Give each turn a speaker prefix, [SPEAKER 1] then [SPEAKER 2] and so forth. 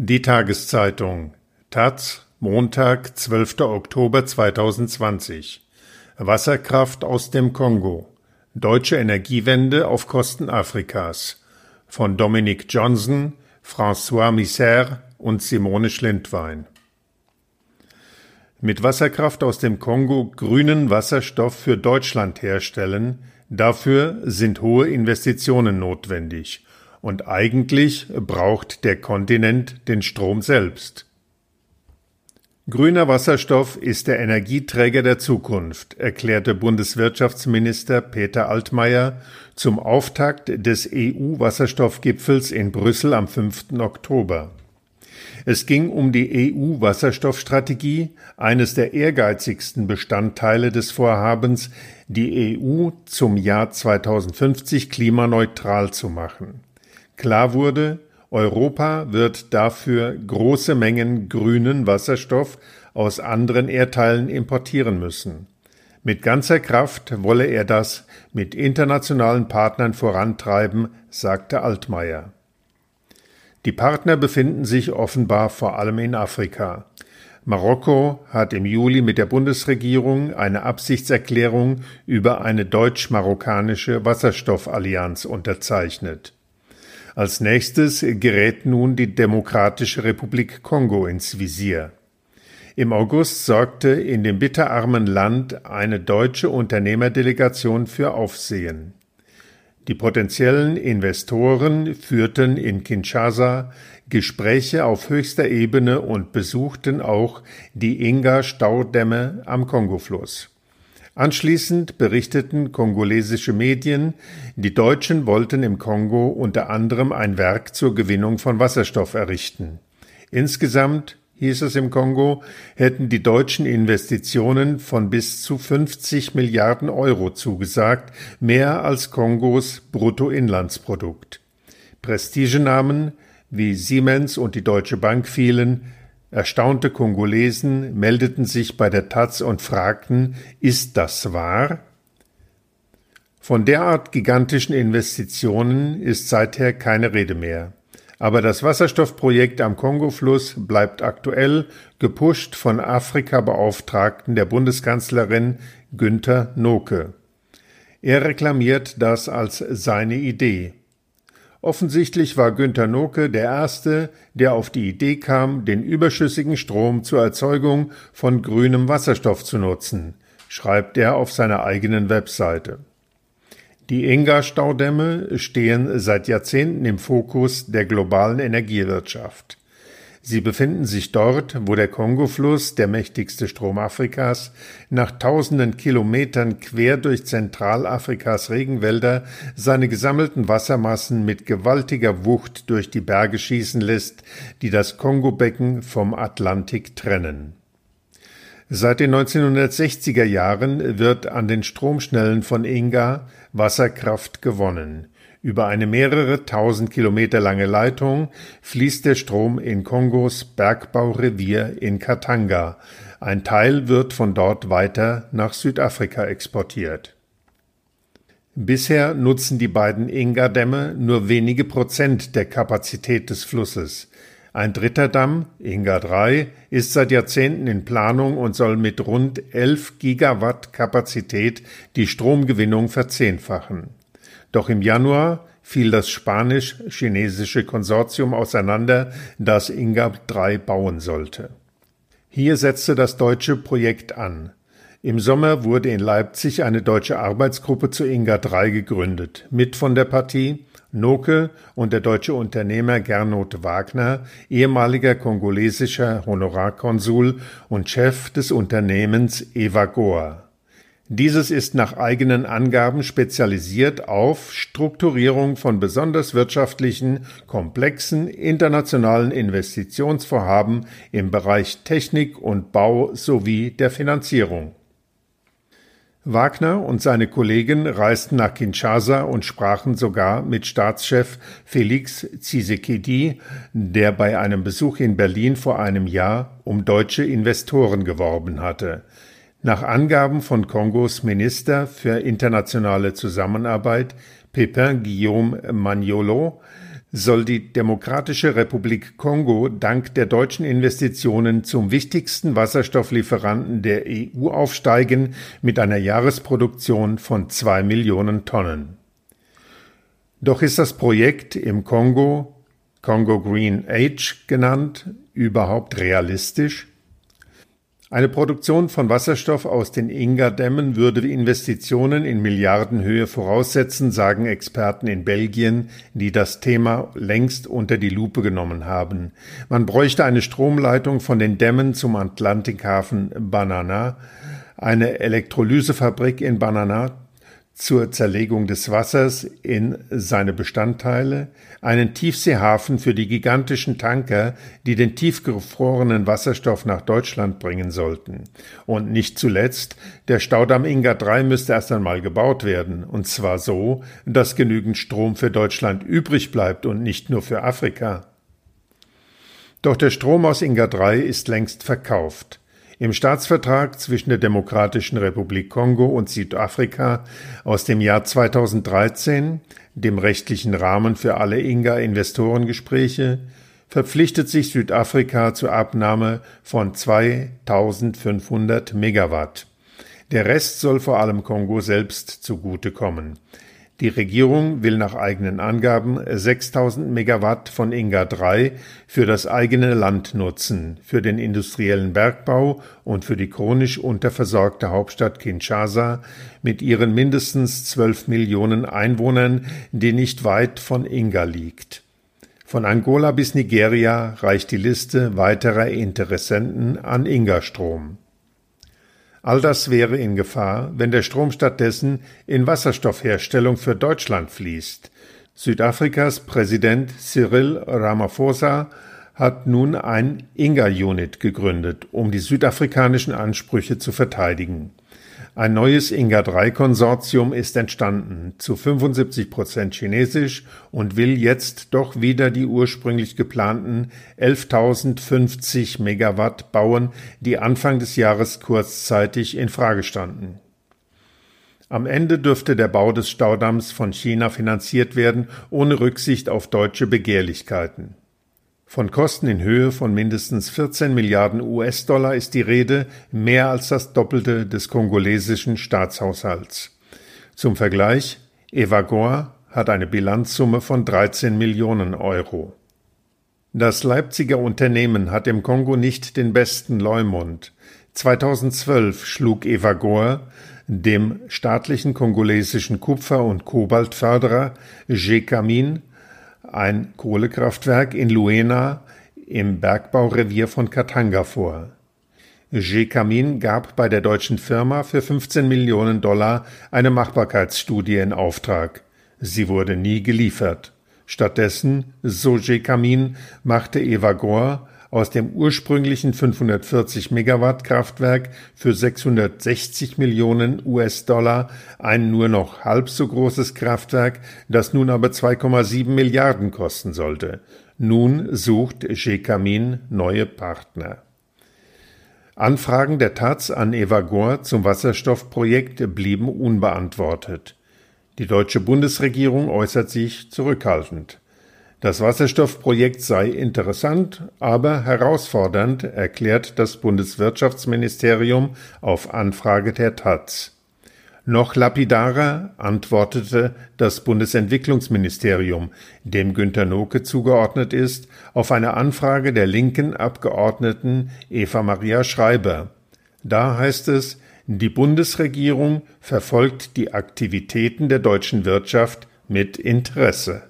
[SPEAKER 1] Die Tageszeitung. Taz Montag, 12. Oktober 2020 Wasserkraft aus dem Kongo. Deutsche Energiewende auf Kosten Afrikas. Von Dominic Johnson, François Misser und Simone Schlindwein. Mit Wasserkraft aus dem Kongo grünen Wasserstoff für Deutschland herstellen, dafür sind hohe Investitionen notwendig, und eigentlich braucht der Kontinent den Strom selbst. Grüner Wasserstoff ist der Energieträger der Zukunft, erklärte Bundeswirtschaftsminister Peter Altmaier zum Auftakt des EU-Wasserstoffgipfels in Brüssel am 5. Oktober. Es ging um die EU-Wasserstoffstrategie, eines der ehrgeizigsten Bestandteile des Vorhabens, die EU zum Jahr 2050 klimaneutral zu machen. Klar wurde, Europa wird dafür große Mengen grünen Wasserstoff aus anderen Erdteilen importieren müssen. Mit ganzer Kraft wolle er das mit internationalen Partnern vorantreiben, sagte Altmaier. Die Partner befinden sich offenbar vor allem in Afrika. Marokko hat im Juli mit der Bundesregierung eine Absichtserklärung über eine deutsch-marokkanische Wasserstoffallianz unterzeichnet. Als nächstes gerät nun die Demokratische Republik Kongo ins Visier. Im August sorgte in dem bitterarmen Land eine deutsche Unternehmerdelegation für Aufsehen. Die potenziellen Investoren führten in Kinshasa Gespräche auf höchster Ebene und besuchten auch die Inga-Staudämme am Kongofluss. Anschließend berichteten kongolesische Medien, die Deutschen wollten im Kongo unter anderem ein Werk zur Gewinnung von Wasserstoff errichten. Insgesamt hieß es im Kongo, hätten die deutschen Investitionen von bis zu 50 Milliarden Euro zugesagt, mehr als Kongos Bruttoinlandsprodukt. Prestigenamen wie Siemens und die Deutsche Bank fielen, erstaunte Kongolesen meldeten sich bei der Taz und fragten, ist das wahr? Von derart gigantischen Investitionen ist seither keine Rede mehr. Aber das Wasserstoffprojekt am Kongofluss bleibt aktuell, gepusht von Afrika-Beauftragten der Bundeskanzlerin Günther Noke. Er reklamiert das als seine Idee. Offensichtlich war Günther Noke der Erste, der auf die Idee kam, den überschüssigen Strom zur Erzeugung von grünem Wasserstoff zu nutzen, schreibt er auf seiner eigenen Webseite. Die Enga-Staudämme stehen seit Jahrzehnten im Fokus der globalen Energiewirtschaft. Sie befinden sich dort, wo der Kongofluss, der mächtigste Strom Afrikas, nach tausenden Kilometern quer durch Zentralafrikas Regenwälder seine gesammelten Wassermassen mit gewaltiger Wucht durch die Berge schießen lässt, die das Kongobecken vom Atlantik trennen. Seit den 1960er Jahren wird an den Stromschnellen von Inga Wasserkraft gewonnen. Über eine mehrere tausend Kilometer lange Leitung fließt der Strom in Kongos Bergbaurevier in Katanga. Ein Teil wird von dort weiter nach Südafrika exportiert. Bisher nutzen die beiden Inga-Dämme nur wenige Prozent der Kapazität des Flusses. Ein dritter Damm, Inga 3, ist seit Jahrzehnten in Planung und soll mit rund 11 Gigawatt Kapazität die Stromgewinnung verzehnfachen. Doch im Januar fiel das spanisch-chinesische Konsortium auseinander, das Inga 3 bauen sollte. Hier setzte das deutsche Projekt an. Im Sommer wurde in Leipzig eine deutsche Arbeitsgruppe zu Inga 3 gegründet. Mit von der Partie Noke und der deutsche Unternehmer Gernot Wagner, ehemaliger kongolesischer Honorarkonsul und Chef des Unternehmens Evagoa. Dieses ist nach eigenen Angaben spezialisiert auf Strukturierung von besonders wirtschaftlichen, komplexen internationalen Investitionsvorhaben im Bereich Technik und Bau sowie der Finanzierung. Wagner und seine Kollegen reisten nach Kinshasa und sprachen sogar mit Staatschef Felix Tshisekedi, der bei einem Besuch in Berlin vor einem Jahr um deutsche Investoren geworben hatte. Nach Angaben von Kongos Minister für internationale Zusammenarbeit Pepin Guillaume Magnolo soll die Demokratische Republik Kongo dank der deutschen Investitionen zum wichtigsten Wasserstofflieferanten der EU aufsteigen mit einer Jahresproduktion von zwei Millionen Tonnen. Doch ist das Projekt im Kongo, Congo Green Age genannt, überhaupt realistisch? Eine Produktion von Wasserstoff aus den Inga-Dämmen würde Investitionen in Milliardenhöhe voraussetzen, sagen Experten in Belgien, die das Thema längst unter die Lupe genommen haben. Man bräuchte eine Stromleitung von den Dämmen zum Atlantikhafen Banana, eine Elektrolysefabrik in Banana zur Zerlegung des Wassers in seine Bestandteile, einen Tiefseehafen für die gigantischen Tanker, die den tiefgefrorenen Wasserstoff nach Deutschland bringen sollten. Und nicht zuletzt, der Staudamm Inga 3 müsste erst einmal gebaut werden, und zwar so, dass genügend Strom für Deutschland übrig bleibt und nicht nur für Afrika. Doch der Strom aus Inga 3 ist längst verkauft. Im Staatsvertrag zwischen der Demokratischen Republik Kongo und Südafrika aus dem Jahr 2013, dem rechtlichen Rahmen für alle Inga-Investorengespräche, verpflichtet sich Südafrika zur Abnahme von 2500 Megawatt. Der Rest soll vor allem Kongo selbst zugutekommen. Die Regierung will nach eigenen Angaben 6000 Megawatt von Inga 3 für das eigene Land nutzen, für den industriellen Bergbau und für die chronisch unterversorgte Hauptstadt Kinshasa mit ihren mindestens 12 Millionen Einwohnern, die nicht weit von Inga liegt. Von Angola bis Nigeria reicht die Liste weiterer Interessenten an Inga-Strom. All das wäre in Gefahr, wenn der Strom stattdessen in Wasserstoffherstellung für Deutschland fließt. Südafrikas Präsident Cyril Ramaphosa hat nun ein Inga-Unit gegründet, um die südafrikanischen Ansprüche zu verteidigen. Ein neues Inga-3-Konsortium ist entstanden, zu 75 Prozent chinesisch und will jetzt doch wieder die ursprünglich geplanten 11.050 Megawatt bauen, die Anfang des Jahres kurzzeitig in Frage standen. Am Ende dürfte der Bau des Staudamms von China finanziert werden, ohne Rücksicht auf deutsche Begehrlichkeiten. Von Kosten in Höhe von mindestens 14 Milliarden US-Dollar ist die Rede, mehr als das Doppelte des kongolesischen Staatshaushalts. Zum Vergleich, Evagor hat eine Bilanzsumme von 13 Millionen Euro. Das Leipziger Unternehmen hat im Kongo nicht den besten Leumund. 2012 schlug Evagor dem staatlichen kongolesischen Kupfer- und Kobaltförderer Gekamin ein Kohlekraftwerk in Luena im Bergbaurevier von Katanga vor. G-Kamin gab bei der deutschen Firma für 15 Millionen Dollar eine Machbarkeitsstudie in Auftrag. Sie wurde nie geliefert. Stattdessen, so G-Kamin, machte Eva Gore aus dem ursprünglichen 540 Megawatt Kraftwerk für 660 Millionen US-Dollar ein nur noch halb so großes Kraftwerk, das nun aber 2,7 Milliarden kosten sollte. Nun sucht Gekamin neue Partner. Anfragen der Taz an Evagor zum Wasserstoffprojekt blieben unbeantwortet. Die deutsche Bundesregierung äußert sich zurückhaltend. Das Wasserstoffprojekt sei interessant, aber herausfordernd, erklärt das Bundeswirtschaftsministerium auf Anfrage der Taz. Noch lapidarer antwortete das Bundesentwicklungsministerium, dem Günter Noke zugeordnet ist, auf eine Anfrage der linken Abgeordneten Eva Maria Schreiber. Da heißt es, die Bundesregierung verfolgt die Aktivitäten der deutschen Wirtschaft mit Interesse.